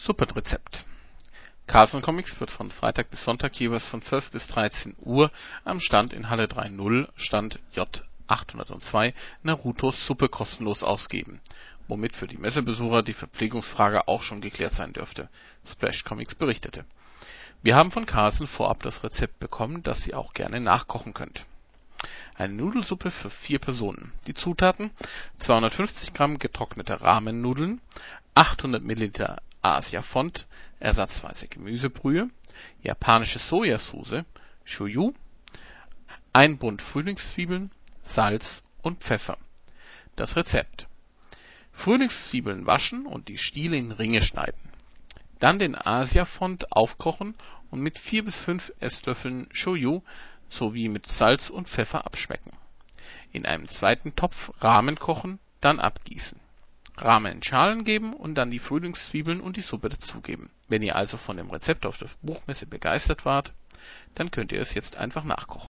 Suppenrezept Carlsen Comics wird von Freitag bis Sonntag jeweils von 12 bis 13 Uhr am Stand in Halle 3.0 Stand J802 Narutos Suppe kostenlos ausgeben, womit für die Messebesucher die Verpflegungsfrage auch schon geklärt sein dürfte, Splash Comics berichtete. Wir haben von Carlsen vorab das Rezept bekommen, das ihr auch gerne nachkochen könnt. Eine Nudelsuppe für vier Personen. Die Zutaten: 250 Gramm getrocknete Ramen-Nudeln, 800 Milliliter Asia-Fond, ersatzweise Gemüsebrühe, japanische Sojasauce, Shoyu, ein Bund Frühlingszwiebeln, Salz und Pfeffer. Das Rezept: Frühlingszwiebeln waschen und die Stiele in Ringe schneiden. Dann den Asia-Fond aufkochen und mit 4 bis 5 Esslöffeln Shoyu sowie mit Salz und Pfeffer abschmecken. In einem zweiten Topf Ramen kochen, dann abgießen. Ramen in Schalen geben und dann die Frühlingszwiebeln und die Suppe dazugeben. Wenn ihr also von dem Rezept auf der Buchmesse begeistert wart, dann könnt ihr es jetzt einfach nachkochen